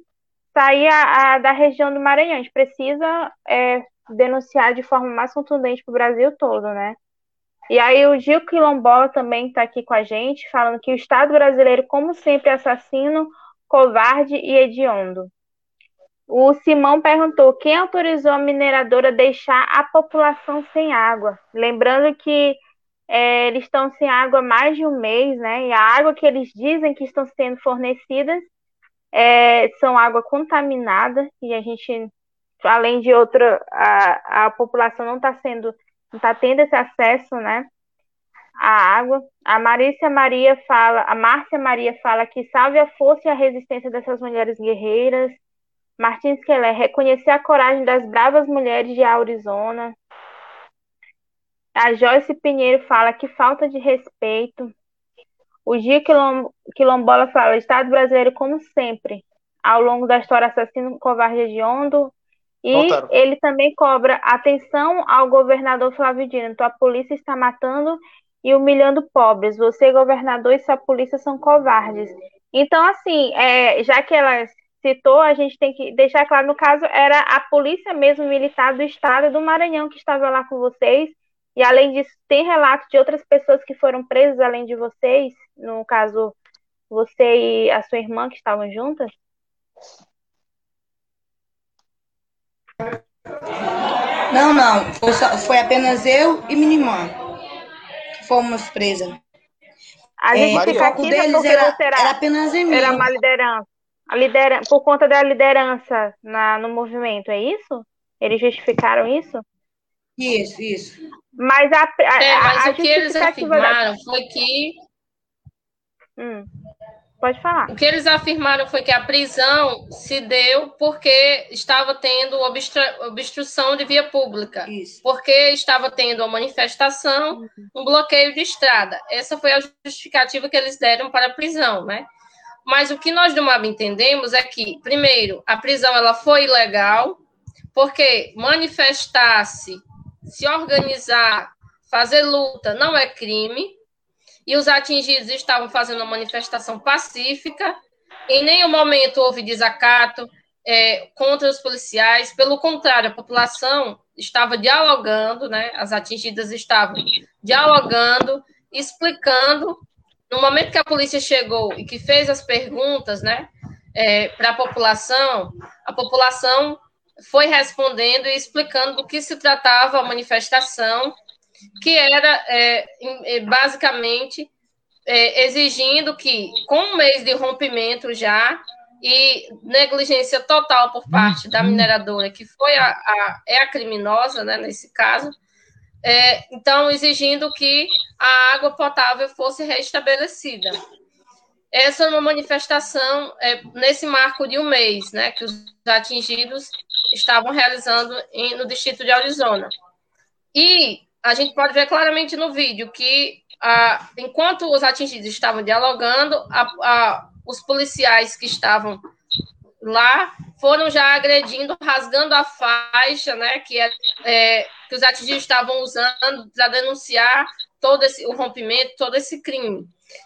sair a, a, da região do Maranhão. A gente precisa é, denunciar de forma mais contundente para o Brasil todo, né? E aí o Gil Quilombola também está aqui com a gente, falando que o Estado brasileiro, como sempre, é assassino, covarde e hediondo. O Simão perguntou quem autorizou a mineradora deixar a população sem água. Lembrando que é, eles estão sem água há mais de um mês, né? E a água que eles dizem que estão sendo fornecidas é, são água contaminada e a gente além de outra, a, a população não está sendo, não está tendo esse acesso, né? a água. A Marícia Maria fala, a Márcia Maria fala que salve a força e a resistência dessas mulheres guerreiras. Martins Keller, reconhecer a coragem das bravas mulheres de Arizona. A Joyce Pinheiro fala que falta de respeito. O Quilom, Quilombola fala, Estado brasileiro, como sempre, ao longo da história assassino covarde de Ondo. E Voltaram. ele também cobra atenção ao governador Flávio Dino. Tua polícia está matando e humilhando pobres. Você, governador, e sua polícia são covardes. Então, assim, é, já que ela citou, a gente tem que deixar claro, no caso, era a polícia mesmo militar do estado do Maranhão que estava lá com vocês. E além disso, tem relatos de outras pessoas que foram presas além de vocês, no caso, você e a sua irmã que estavam juntas? Não, não. Foi, só, foi apenas eu e minha irmã que fomos presas. A gente é, fica aqui porque era, você era, era apenas em mim. Era uma liderança. A liderança, por conta da liderança na, no movimento, é isso? Eles justificaram isso? Isso, isso. Mas a, a, é, mas a o que eles afirmaram da... foi que. Hum. Pode falar. O que eles afirmaram foi que a prisão se deu porque estava tendo obstru obstrução de via pública. Isso. Porque estava tendo uma manifestação, uhum. um bloqueio de estrada. Essa foi a justificativa que eles deram para a prisão, né? Mas o que nós do MAB entendemos é que, primeiro, a prisão ela foi ilegal, porque manifestar-se, se organizar, fazer luta não é crime e os atingidos estavam fazendo uma manifestação pacífica. Em nenhum momento houve desacato é, contra os policiais, pelo contrário, a população estava dialogando, né? as atingidas estavam dialogando, explicando. No momento que a polícia chegou e que fez as perguntas né, é, para a população, a população foi respondendo e explicando do que se tratava a manifestação que era é, é, basicamente é, exigindo que, com um mês de rompimento já, e negligência total por parte da mineradora, que foi a, a é a criminosa, né, nesse caso, é, então exigindo que a água potável fosse restabelecida. Essa é uma manifestação é, nesse marco de um mês, né, que os atingidos estavam realizando em, no distrito de Arizona. E a gente pode ver claramente no vídeo que, ah, enquanto os atingidos estavam dialogando, a, a, os policiais que estavam lá foram já agredindo, rasgando a faixa, né, que, é, é que os atingidos estavam usando para denunciar todo esse, o rompimento, todo esse crime.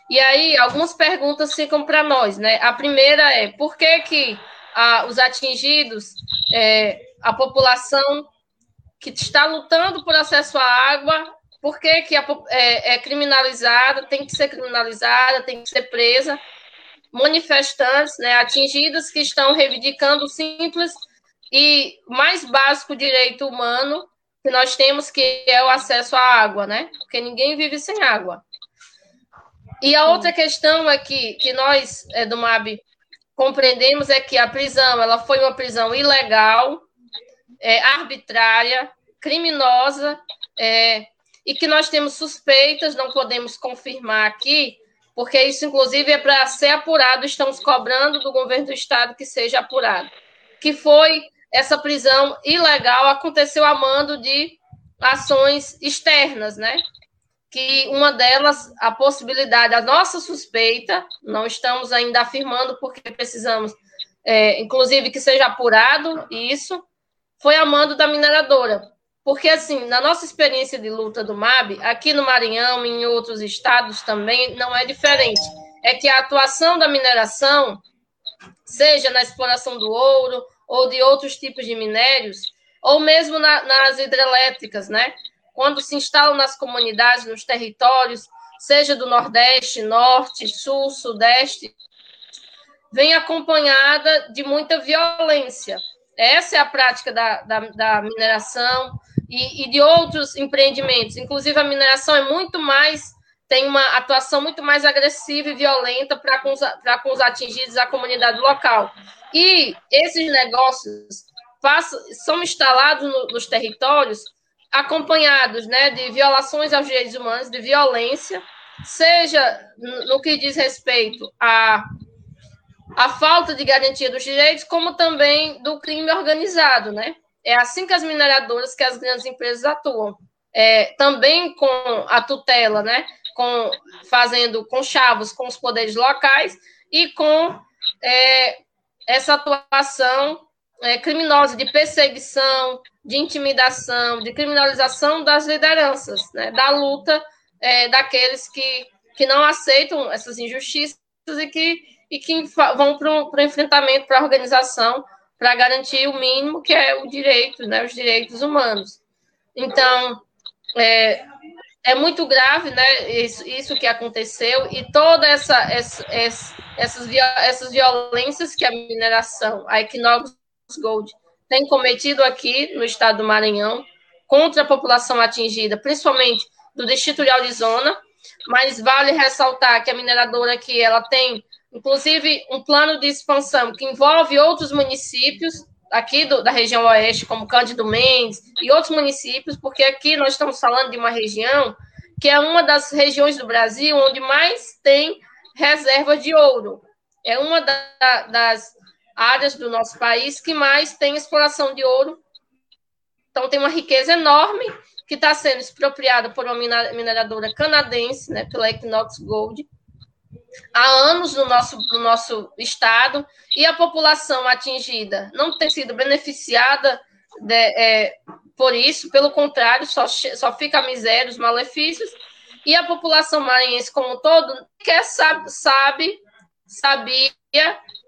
E aí, algumas perguntas ficam para nós, né? A primeira é, por que que ah, os atingidos, é, a população que está lutando por acesso à água, por que, que é, é criminalizada, tem que ser criminalizada, tem que ser presa, manifestantes, né, atingidas que estão reivindicando o simples e mais básico direito humano que nós temos, que é o acesso à água, né? Porque ninguém vive sem água. E a outra questão é que, que nós, é, do MAB, compreendemos é que a prisão ela foi uma prisão ilegal, é, arbitrária, criminosa, é, e que nós temos suspeitas, não podemos confirmar aqui, porque isso, inclusive, é para ser apurado, estamos cobrando do governo do Estado que seja apurado. Que foi essa prisão ilegal, aconteceu a mando de ações externas, né? Que uma delas, a possibilidade, a nossa suspeita, não estamos ainda afirmando, porque precisamos, é, inclusive, que seja apurado isso, foi a mando da mineradora. Porque, assim, na nossa experiência de luta do MAB, aqui no Maranhão e em outros estados também, não é diferente. É que a atuação da mineração, seja na exploração do ouro ou de outros tipos de minérios, ou mesmo na, nas hidrelétricas, né? Quando se instalam nas comunidades, nos territórios, seja do Nordeste, Norte, Sul, Sudeste, vem acompanhada de muita violência. Essa é a prática da, da, da mineração e, e, de outros empreendimentos. Inclusive, a mineração é muito mais, tem uma atuação muito mais agressiva e violenta para com, com os atingidos a comunidade local. E esses negócios passam, são instalados no, nos territórios acompanhados né, de violações aos direitos humanos, de violência, seja no que diz respeito à, à falta de garantia dos direitos, como também do crime organizado, né? É assim que as mineradoras, que as grandes empresas atuam. É, também com a tutela, né? Com, fazendo com chavos com os poderes locais e com é, essa atuação é, criminosa de perseguição, de intimidação, de criminalização das lideranças, né, da luta é, daqueles que, que não aceitam essas injustiças e que, e que vão para o enfrentamento, para a organização, para garantir o mínimo que é o direito, né, os direitos humanos. Então, é, é muito grave, né, isso, isso que aconteceu e toda essa, essa, essa essas, essas violências que a mineração, a Equinox Gold, tem cometido aqui no estado do Maranhão contra a população atingida, principalmente do Distrito de Arizona, mas vale ressaltar que a mineradora aqui, ela tem, inclusive, um plano de expansão que envolve outros municípios aqui do, da região oeste, como Cândido Mendes e outros municípios, porque aqui nós estamos falando de uma região que é uma das regiões do Brasil onde mais tem reserva de ouro. É uma da, das áreas do nosso país que mais tem exploração de ouro. Então, tem uma riqueza enorme que está sendo expropriada por uma mineradora canadense, né, pela Equinox Gold, há anos no nosso, no nosso estado, e a população atingida não tem sido beneficiada de, é, por isso, pelo contrário, só, só fica a miséria, os malefícios, e a população maranhense como um todo quer, sabe, sabe, sabia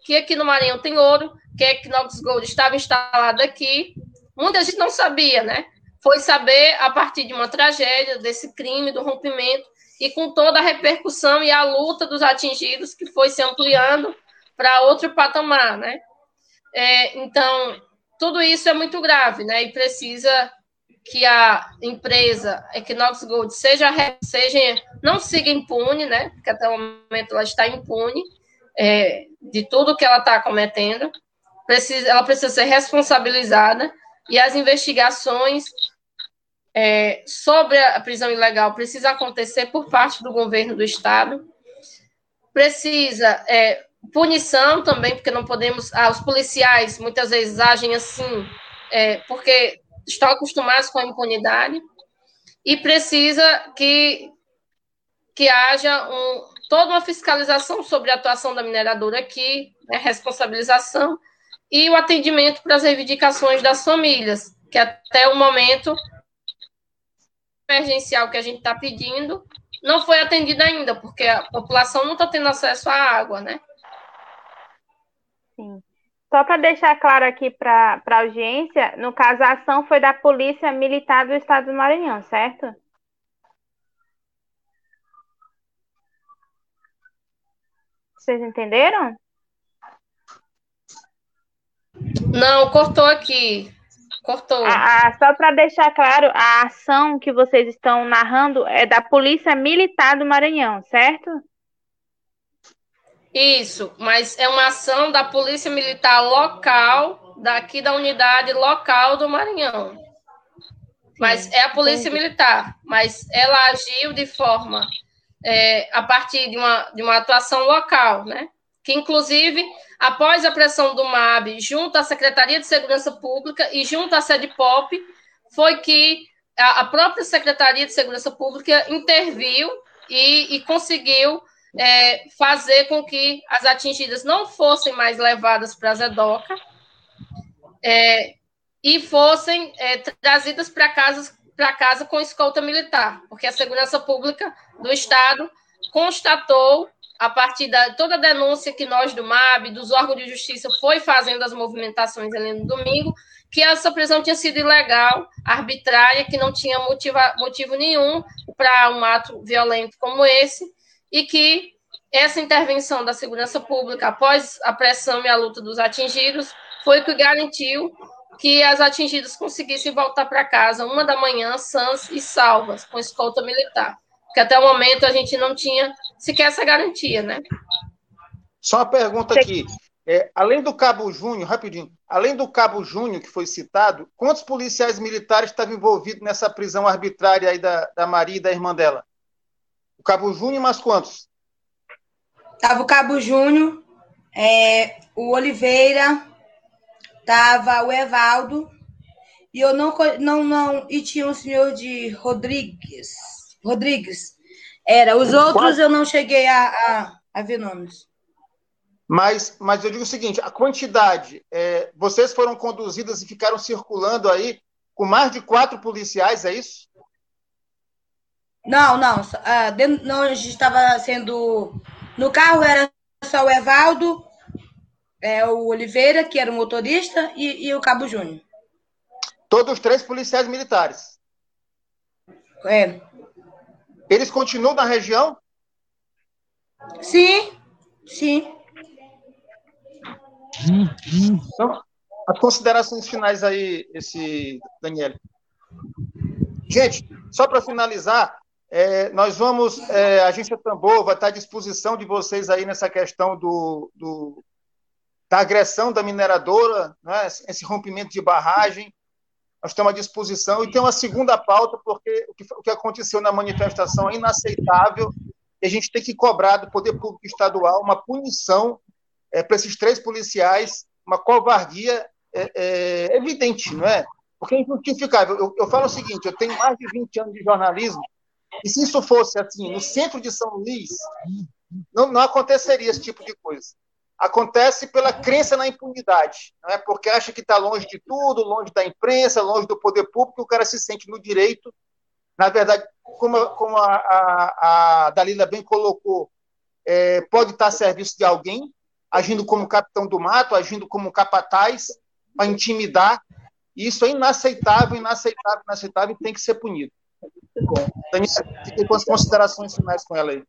que aqui no Maranhão tem ouro, que a Equinox Gold estava instalada aqui. Muita gente não sabia, né? Foi saber a partir de uma tragédia, desse crime, do rompimento, e com toda a repercussão e a luta dos atingidos, que foi se ampliando para outro patamar, né? É, então, tudo isso é muito grave, né? E precisa que a empresa Equinox Gold seja, seja não siga impune, né? Porque até o momento ela está impune é, de tudo que ela está cometendo. Precisa, ela precisa ser responsabilizada e as investigações é, sobre a prisão ilegal precisa acontecer por parte do governo do estado. Precisa é, punição também, porque não podemos. Ah, os policiais muitas vezes agem assim, é, porque estão acostumados com a impunidade e precisa que, que haja um, toda uma fiscalização sobre a atuação da mineradora aqui, né, responsabilização e o atendimento para as reivindicações das famílias, que até o momento emergencial que a gente está pedindo não foi atendida ainda, porque a população não está tendo acesso à água, né? Sim. Só para deixar claro aqui para a audiência, no caso, a ação foi da Polícia Militar do Estado do Maranhão, certo? Vocês entenderam? Não, cortou aqui. Cortou. Ah, só para deixar claro, a ação que vocês estão narrando é da Polícia Militar do Maranhão, certo? Isso, mas é uma ação da Polícia Militar local, daqui da unidade local do Maranhão. Mas é a Polícia Entendi. Militar, mas ela agiu de forma é, a partir de uma, de uma atuação local, né? Que, inclusive, após a pressão do MAB, junto à Secretaria de Segurança Pública e junto à sede POP, foi que a, própria Secretaria de Segurança Pública interviu e, e conseguiu é, fazer com que as atingidas não fossem mais levadas para a Zedoca é, e fossem é, trazidas para casa, para casa com escolta militar, porque a segurança pública do Estado constatou, a partir da toda a denúncia que nós do MAB, dos órgãos de justiça, foi fazendo as movimentações ali no domingo, que essa prisão tinha sido ilegal, arbitrária, que não tinha motiva, motivo nenhum para um ato violento como esse, e que essa intervenção da segurança pública, após a pressão e a luta dos atingidos, foi o que garantiu que as atingidas conseguissem voltar para casa uma da manhã, sãs e salvas, com escolta militar. Porque até o momento a gente não tinha sequer essa garantia, né? Só uma pergunta aqui. É, além do Cabo Júnior, rapidinho, além do Cabo Júnior que foi citado, quantos policiais militares estavam envolvidos nessa prisão arbitrária aí da, da Maria e da irmã dela? O Cabo Júnior, mais quantos? Tava o Cabo Júnior, é, o Oliveira, tava o Evaldo, e eu não, não, não, e tinha um senhor de Rodrigues, Rodrigues, era, os outros eu não cheguei a, a, a ver nomes. Mas, mas eu digo o seguinte: a quantidade, é, vocês foram conduzidas e ficaram circulando aí com mais de quatro policiais, é isso? Não, não. Uh, dentro, não, a gente estava sendo. No carro era só o Evaldo, é, o Oliveira, que era o motorista, e, e o Cabo Júnior. Todos três policiais militares. É. Eles continuam na região? Sim, sim. Então, as considerações finais aí, esse Daniel. Gente, só para finalizar, é, nós vamos, é, a agência Tambor vai estar à disposição de vocês aí nessa questão do, do da agressão da mineradora, né, esse rompimento de barragem. Nós estamos à disposição. E tem uma segunda pauta, porque o que, o que aconteceu na manifestação é inaceitável e a gente tem que cobrar do Poder Público Estadual uma punição é, para esses três policiais uma covardia é, é, evidente, não é? Porque é injustificável. Eu, eu falo o seguinte: eu tenho mais de 20 anos de jornalismo, e se isso fosse assim, no centro de São Luís, não, não aconteceria esse tipo de coisa. Acontece pela crença na impunidade, não é? porque acha que está longe de tudo, longe da imprensa, longe do poder público, o cara se sente no direito. Na verdade, como, como a, a, a Dalila bem colocou, é, pode estar a serviço de alguém, agindo como capitão do mato, agindo como capataz, para intimidar. Isso é inaceitável, inaceitável, inaceitável e tem que ser punido. Dani, fiquei com as considerações finais com ela aí.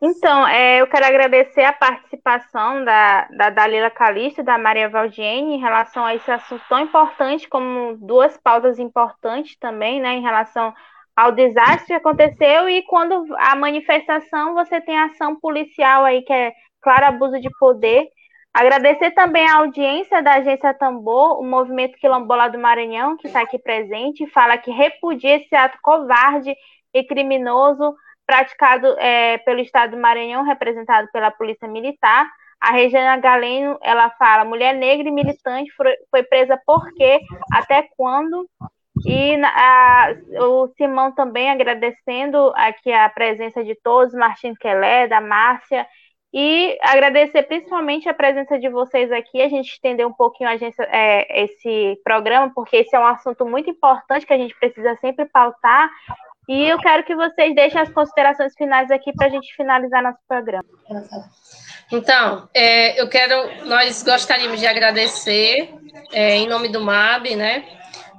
Então, é, eu quero agradecer a participação da, da Dalila Calixto e da Maria Valdiene em relação a esse assunto tão importante, como duas pautas importantes também, né, em relação ao desastre que aconteceu e quando a manifestação você tem ação policial aí que é claro abuso de poder. Agradecer também a audiência da Agência Tambor, o movimento quilombola do Maranhão, que está aqui presente, fala que repudia esse ato covarde e criminoso praticado é, pelo Estado do Maranhão, representado pela Polícia Militar. A Regina Galeno, ela fala, mulher negra e militante foi presa por quê? Até quando? E a, o Simão também agradecendo aqui a presença de todos, Martin Kelé, da Márcia e agradecer principalmente a presença de vocês aqui, a gente estender um pouquinho a agência, é, esse programa, porque esse é um assunto muito importante que a gente precisa sempre pautar. E eu quero que vocês deixem as considerações finais aqui para a gente finalizar nosso programa. Então, é, eu quero, nós gostaríamos de agradecer, é, em nome do MAB, né,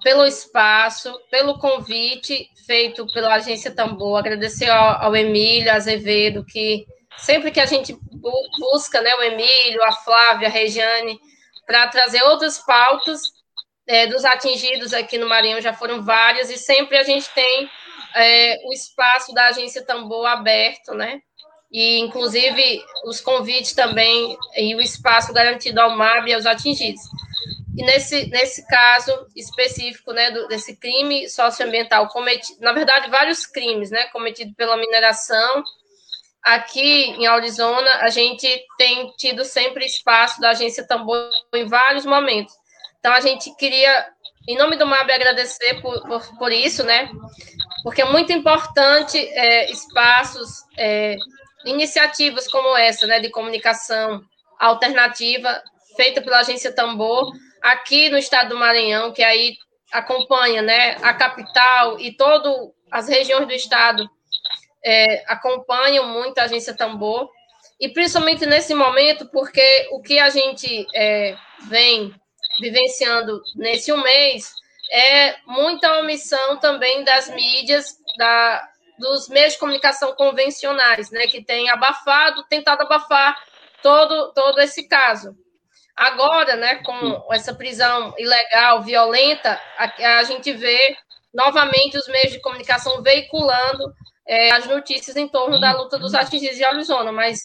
pelo espaço, pelo convite feito pela Agência Tambor, agradecer ao, ao Emílio Azevedo, que sempre que a gente busca né, o Emílio, a Flávia, a Regiane, para trazer outras pautas é, dos atingidos aqui no Maranhão, já foram várias, e sempre a gente tem é, o espaço da agência Tambor aberto, né? E, inclusive, os convites também e o espaço garantido ao MAB e aos atingidos. E nesse, nesse caso específico, né, do, desse crime socioambiental cometido, na verdade, vários crimes, né, cometido pela mineração, aqui em Arizona, a gente tem tido sempre espaço da agência Tambor em vários momentos. Então, a gente queria, em nome do MAB, agradecer por, por, por isso, né? Porque é muito importante é, espaços, é, iniciativas como essa, né, de comunicação alternativa, feita pela agência Tambor, aqui no estado do Maranhão, que aí acompanha, né, a capital e todas as regiões do estado é, acompanham muito a agência Tambor, e principalmente nesse momento, porque o que a gente é, vem vivenciando nesse um mês é muita omissão também das mídias, da, dos meios de comunicação convencionais, né, que têm abafado, tentado abafar todo, todo esse caso. Agora, né, com essa prisão ilegal, violenta, a, a gente vê novamente os meios de comunicação veiculando é, as notícias em torno da luta dos atingidos de Arizona, mas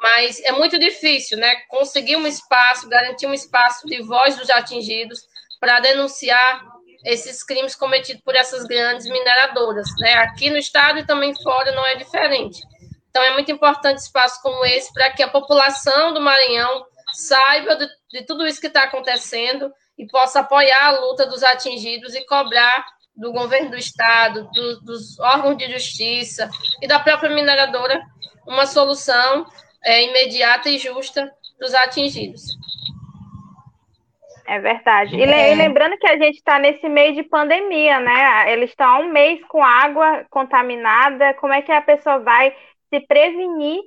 mas é muito difícil, né? Conseguir um espaço, garantir um espaço de voz dos atingidos para denunciar esses crimes cometidos por essas grandes mineradoras, né? Aqui no estado e também fora não é diferente. Então é muito importante espaço como esse para que a população do Maranhão saiba de, de tudo isso que está acontecendo e possa apoiar a luta dos atingidos e cobrar do governo do estado, do, dos órgãos de justiça e da própria mineradora uma solução é, imediata e justa dos atingidos. É verdade. E, é. lembrando que a gente está nesse meio de pandemia, né? Eles estão há um mês com água contaminada. Como é que a pessoa vai se prevenir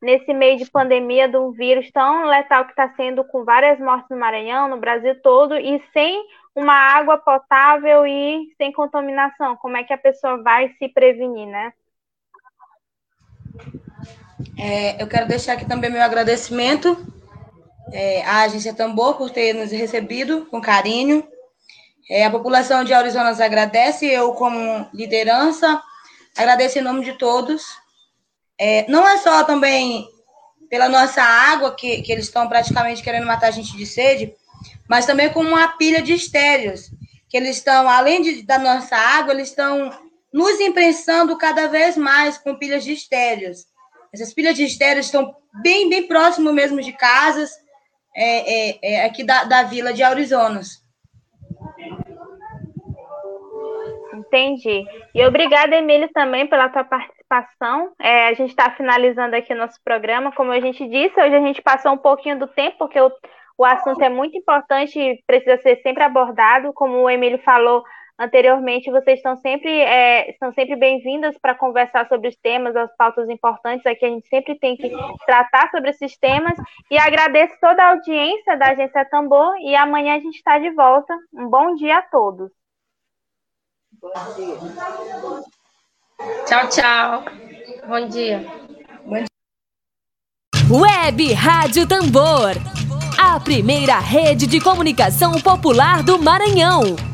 nesse meio de pandemia de um vírus tão letal que está sendo com várias mortes no Maranhão, no Brasil todo, e sem uma água potável e sem contaminação? Como é que a pessoa vai se prevenir, né? É, eu quero deixar aqui também meu agradecimento é, à Agência Tambor por ter nos recebido com carinho. É, a população de Arizonas agradece, eu, como liderança, agradeço em nome de todos. É, não é só também pela nossa água, que, que eles estão praticamente querendo matar a gente de sede, mas também com uma pilha de estéreos, que eles estão, além de, da nossa água, eles estão nos imprensando cada vez mais com pilhas de estéreos. Essas pilhas de estéreos estão bem, bem próximo mesmo de casas, é, é, é aqui da, da vila de Aurizonas. Entendi. E obrigada, Emílio, também pela tua participação. É, a gente está finalizando aqui o nosso programa. Como a gente disse, hoje a gente passou um pouquinho do tempo, porque o, o assunto é muito importante e precisa ser sempre abordado. Como o Emílio falou anteriormente, vocês estão sempre, é, estão sempre bem-vindas para conversar sobre os temas, as pautas importantes. Aqui a gente sempre tem que tratar sobre esses temas. E agradeço toda a audiência da Agência Tambor. E amanhã a gente está de volta. Um bom dia a todos. Tchau, tchau. Bom dia. Web Rádio Tambor. A primeira rede de comunicação popular do Maranhão.